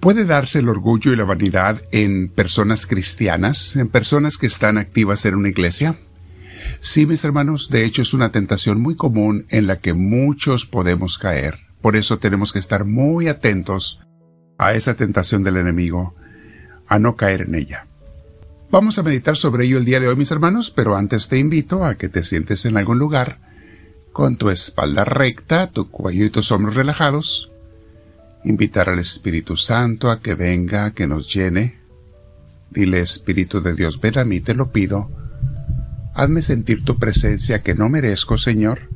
¿Puede darse el orgullo y la vanidad en personas cristianas, en personas que están activas en una iglesia? Sí, mis hermanos, de hecho es una tentación muy común en la que muchos podemos caer. Por eso tenemos que estar muy atentos a esa tentación del enemigo, a no caer en ella. Vamos a meditar sobre ello el día de hoy, mis hermanos, pero antes te invito a que te sientes en algún lugar, con tu espalda recta, tu cuello y tus hombros relajados, invitar al Espíritu Santo a que venga, que nos llene. Dile, Espíritu de Dios, ven a mí, te lo pido. Hazme sentir tu presencia que no merezco, Señor,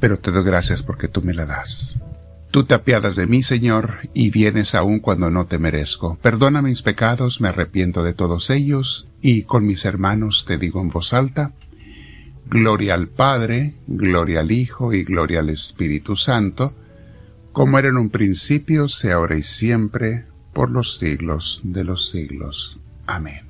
pero te doy gracias porque tú me la das. Tú te apiadas de mí, Señor, y vienes aún cuando no te merezco. Perdona mis pecados, me arrepiento de todos ellos, y con mis hermanos te digo en voz alta, Gloria al Padre, gloria al Hijo y gloria al Espíritu Santo, como era en un principio, sea ahora y siempre, por los siglos de los siglos. Amén.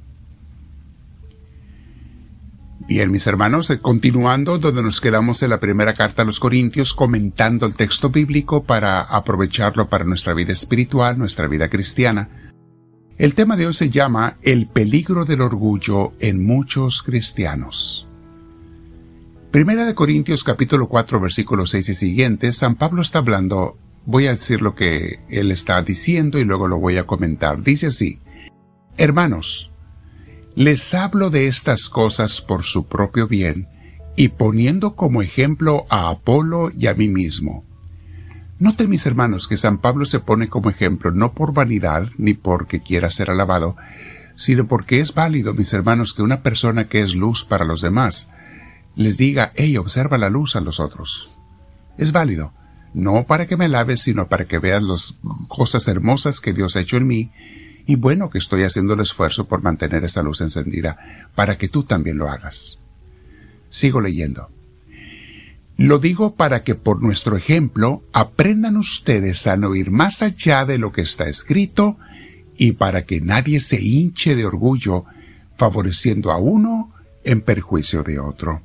Bien, mis hermanos, eh, continuando donde nos quedamos en la primera carta a los Corintios, comentando el texto bíblico para aprovecharlo para nuestra vida espiritual, nuestra vida cristiana. El tema de hoy se llama El peligro del orgullo en muchos cristianos. Primera de Corintios capítulo 4 versículos 6 y siguientes, San Pablo está hablando Voy a decir lo que él está diciendo y luego lo voy a comentar. Dice así, Hermanos, les hablo de estas cosas por su propio bien y poniendo como ejemplo a Apolo y a mí mismo. Noten mis hermanos que San Pablo se pone como ejemplo no por vanidad ni porque quiera ser alabado, sino porque es válido, mis hermanos, que una persona que es luz para los demás les diga, hey, observa la luz a los otros. Es válido no para que me laves, sino para que veas las cosas hermosas que Dios ha hecho en mí, y bueno que estoy haciendo el esfuerzo por mantener esa luz encendida, para que tú también lo hagas. Sigo leyendo. Lo digo para que por nuestro ejemplo aprendan ustedes a no ir más allá de lo que está escrito y para que nadie se hinche de orgullo, favoreciendo a uno en perjuicio de otro.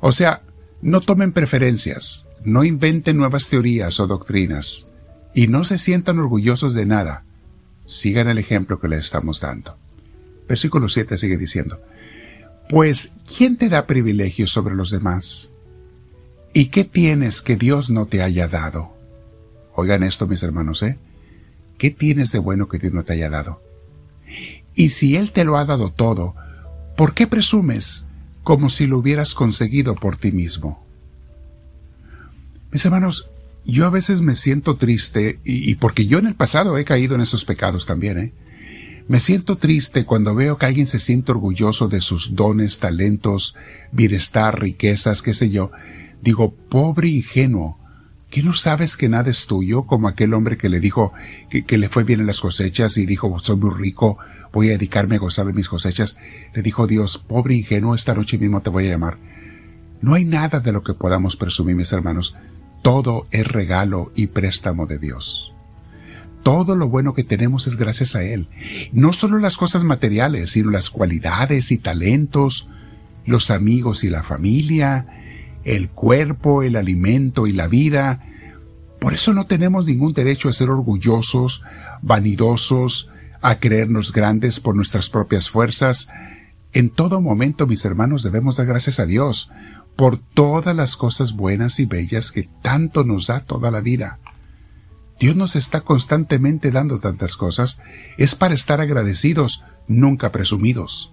O sea, no tomen preferencias, no inventen nuevas teorías o doctrinas y no se sientan orgullosos de nada. Sigan el ejemplo que les estamos dando. Versículo 7 sigue diciendo, Pues, ¿quién te da privilegios sobre los demás? ¿Y qué tienes que Dios no te haya dado? Oigan esto, mis hermanos, ¿eh? ¿Qué tienes de bueno que Dios no te haya dado? Y si Él te lo ha dado todo, ¿por qué presumes como si lo hubieras conseguido por ti mismo? Mis hermanos, yo a veces me siento triste, y, porque yo en el pasado he caído en esos pecados también, ¿eh? Me siento triste cuando veo que alguien se siente orgulloso de sus dones, talentos, bienestar, riquezas, qué sé yo. Digo, pobre ingenuo, ¿qué no sabes que nada es tuyo? Como aquel hombre que le dijo que, que, le fue bien en las cosechas y dijo, soy muy rico, voy a dedicarme a gozar de mis cosechas. Le dijo Dios, pobre ingenuo, esta noche mismo te voy a llamar. No hay nada de lo que podamos presumir, mis hermanos. Todo es regalo y préstamo de Dios. Todo lo bueno que tenemos es gracias a Él. No solo las cosas materiales, sino las cualidades y talentos, los amigos y la familia, el cuerpo, el alimento y la vida. Por eso no tenemos ningún derecho a ser orgullosos, vanidosos, a creernos grandes por nuestras propias fuerzas. En todo momento, mis hermanos, debemos dar gracias a Dios, por todas las cosas buenas y bellas que tanto nos da toda la vida. Dios nos está constantemente dando tantas cosas, es para estar agradecidos, nunca presumidos.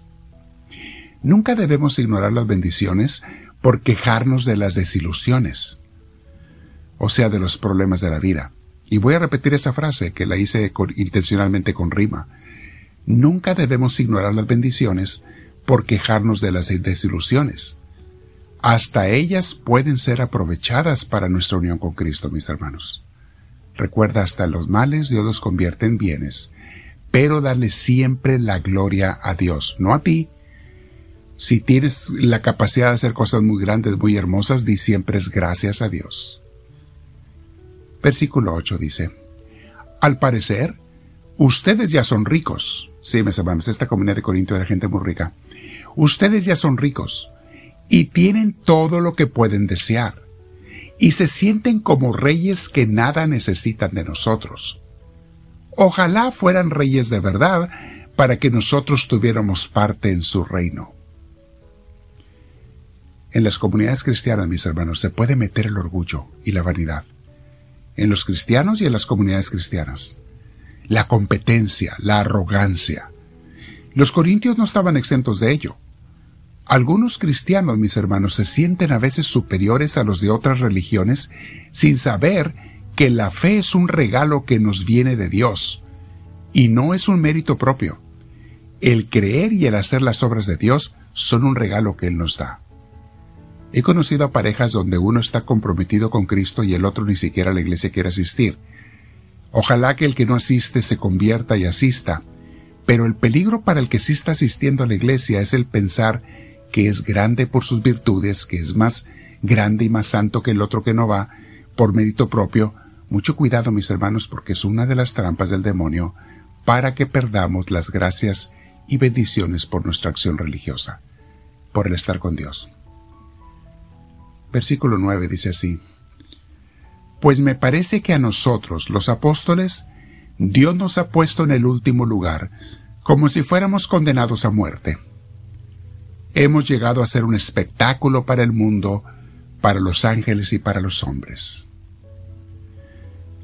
Nunca debemos ignorar las bendiciones por quejarnos de las desilusiones, o sea, de los problemas de la vida. Y voy a repetir esa frase que la hice intencionalmente con rima. Nunca debemos ignorar las bendiciones por quejarnos de las desilusiones hasta ellas pueden ser aprovechadas para nuestra unión con Cristo, mis hermanos. Recuerda, hasta los males Dios los convierte en bienes, pero dale siempre la gloria a Dios, no a ti. Si tienes la capacidad de hacer cosas muy grandes, muy hermosas, di siempre es gracias a Dios. Versículo 8 dice, Al parecer, ustedes ya son ricos. Sí, mis hermanos, esta comunidad de Corinto era gente muy rica. Ustedes ya son ricos y tienen todo lo que pueden desear. y se sienten como reyes que nada necesitan de nosotros. Ojalá fueran reyes de verdad para que nosotros tuviéramos parte en su reino. En las comunidades cristianas, mis hermanos, se puede meter el orgullo y la vanidad. En los cristianos y en las comunidades cristianas. La competencia, la arrogancia. Los corintios no estaban exentos de ello. Algunos cristianos, mis hermanos, se sienten a veces superiores a los de otras religiones sin saber que la fe es un regalo que nos viene de Dios y no es un mérito propio. El creer y el hacer las obras de Dios son un regalo que Él nos da. He conocido a parejas donde uno está comprometido con Cristo y el otro ni siquiera a la iglesia quiere asistir. Ojalá que el que no asiste se convierta y asista, pero el peligro para el que sí está asistiendo a la iglesia es el pensar que es grande por sus virtudes, que es más grande y más santo que el otro que no va, por mérito propio. Mucho cuidado, mis hermanos, porque es una de las trampas del demonio para que perdamos las gracias y bendiciones por nuestra acción religiosa, por el estar con Dios. Versículo 9 dice así, Pues me parece que a nosotros, los apóstoles, Dios nos ha puesto en el último lugar, como si fuéramos condenados a muerte. Hemos llegado a ser un espectáculo para el mundo, para los ángeles y para los hombres.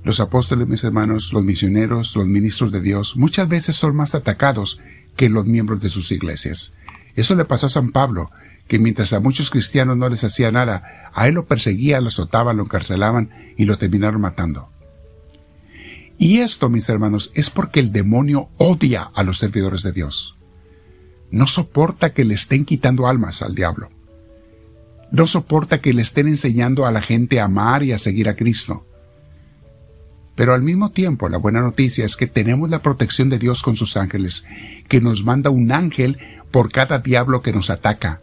Los apóstoles, mis hermanos, los misioneros, los ministros de Dios, muchas veces son más atacados que los miembros de sus iglesias. Eso le pasó a San Pablo, que mientras a muchos cristianos no les hacía nada, a él lo perseguían, lo azotaban, lo encarcelaban y lo terminaron matando. Y esto, mis hermanos, es porque el demonio odia a los servidores de Dios. No soporta que le estén quitando almas al diablo. No soporta que le estén enseñando a la gente a amar y a seguir a Cristo. Pero al mismo tiempo, la buena noticia es que tenemos la protección de Dios con sus ángeles, que nos manda un ángel por cada diablo que nos ataca,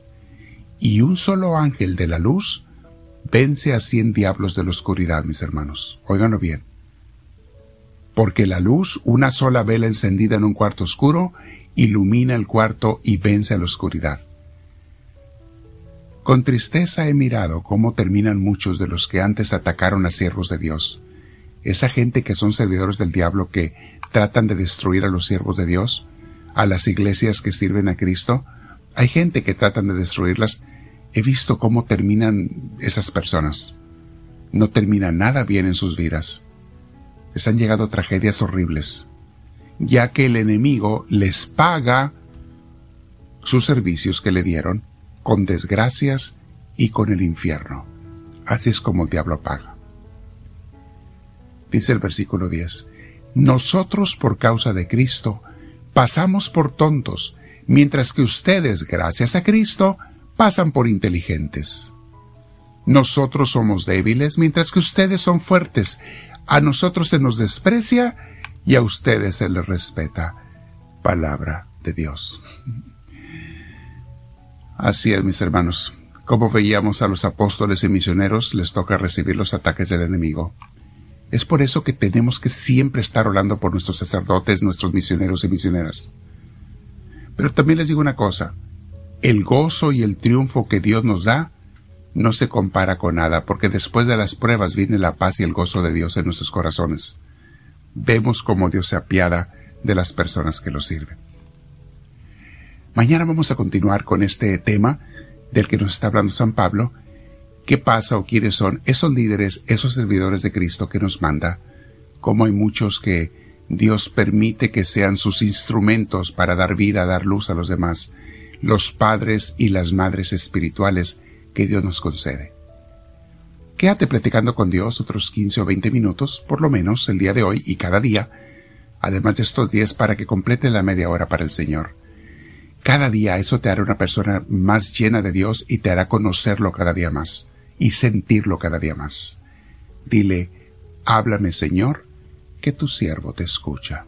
y un solo ángel de la luz vence a cien diablos de la oscuridad, mis hermanos. Óiganlo bien. Porque la luz, una sola vela encendida en un cuarto oscuro, ilumina el cuarto y vence a la oscuridad. Con tristeza he mirado cómo terminan muchos de los que antes atacaron a siervos de Dios. Esa gente que son servidores del diablo que tratan de destruir a los siervos de Dios, a las iglesias que sirven a Cristo, hay gente que tratan de destruirlas. He visto cómo terminan esas personas. No termina nada bien en sus vidas. Les han llegado tragedias horribles, ya que el enemigo les paga sus servicios que le dieron con desgracias y con el infierno. Así es como el diablo paga. Dice el versículo 10, Nosotros por causa de Cristo pasamos por tontos, mientras que ustedes, gracias a Cristo, pasan por inteligentes. Nosotros somos débiles, mientras que ustedes son fuertes. A nosotros se nos desprecia y a ustedes se les respeta. Palabra de Dios. Así es, mis hermanos. Como veíamos a los apóstoles y misioneros, les toca recibir los ataques del enemigo. Es por eso que tenemos que siempre estar orando por nuestros sacerdotes, nuestros misioneros y misioneras. Pero también les digo una cosa, el gozo y el triunfo que Dios nos da no se compara con nada, porque después de las pruebas viene la paz y el gozo de Dios en nuestros corazones. Vemos cómo Dios se apiada de las personas que lo sirven. Mañana vamos a continuar con este tema del que nos está hablando San Pablo. ¿Qué pasa o quiénes son esos líderes, esos servidores de Cristo que nos manda? Como hay muchos que Dios permite que sean sus instrumentos para dar vida, dar luz a los demás, los padres y las madres espirituales que Dios nos concede. Quédate platicando con Dios otros 15 o 20 minutos, por lo menos el día de hoy y cada día, además de estos días para que complete la media hora para el Señor. Cada día eso te hará una persona más llena de Dios y te hará conocerlo cada día más y sentirlo cada día más. Dile, háblame Señor, que tu siervo te escucha.